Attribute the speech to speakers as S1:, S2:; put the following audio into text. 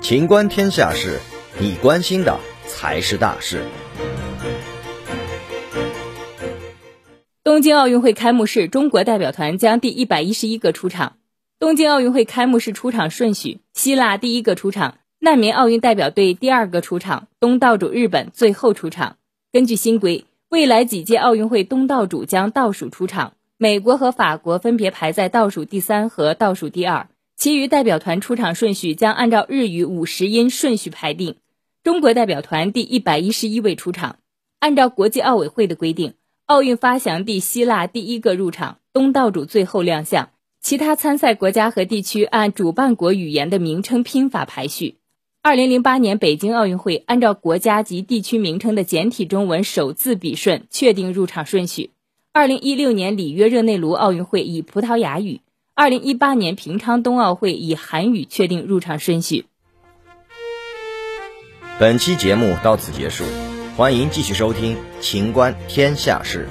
S1: 情观天下事，你关心的才是大事。
S2: 东京奥运会开幕式，中国代表团将第一百一十一个出场。东京奥运会开幕式出场顺序：希腊第一个出场，难民奥运代表队第二个出场，东道主日本最后出场。根据新规，未来几届奥运会东道主将倒数出场，美国和法国分别排在倒数第三和倒数第二。其余代表团出场顺序将按照日语五十音顺序排定。中国代表团第一百一十一位出场，按照国际奥委会的规定，奥运发祥地希腊第一个入场，东道主最后亮相。其他参赛国家和地区按主办国语言的名称拼法排序。二零零八年北京奥运会按照国家及地区名称的简体中文首字笔顺确定入场顺序。二零一六年里约热内卢奥运会以葡萄牙语。二零一八年平昌冬奥会以韩语确定入场顺序。
S1: 本期节目到此结束，欢迎继续收听《秦观天下事》。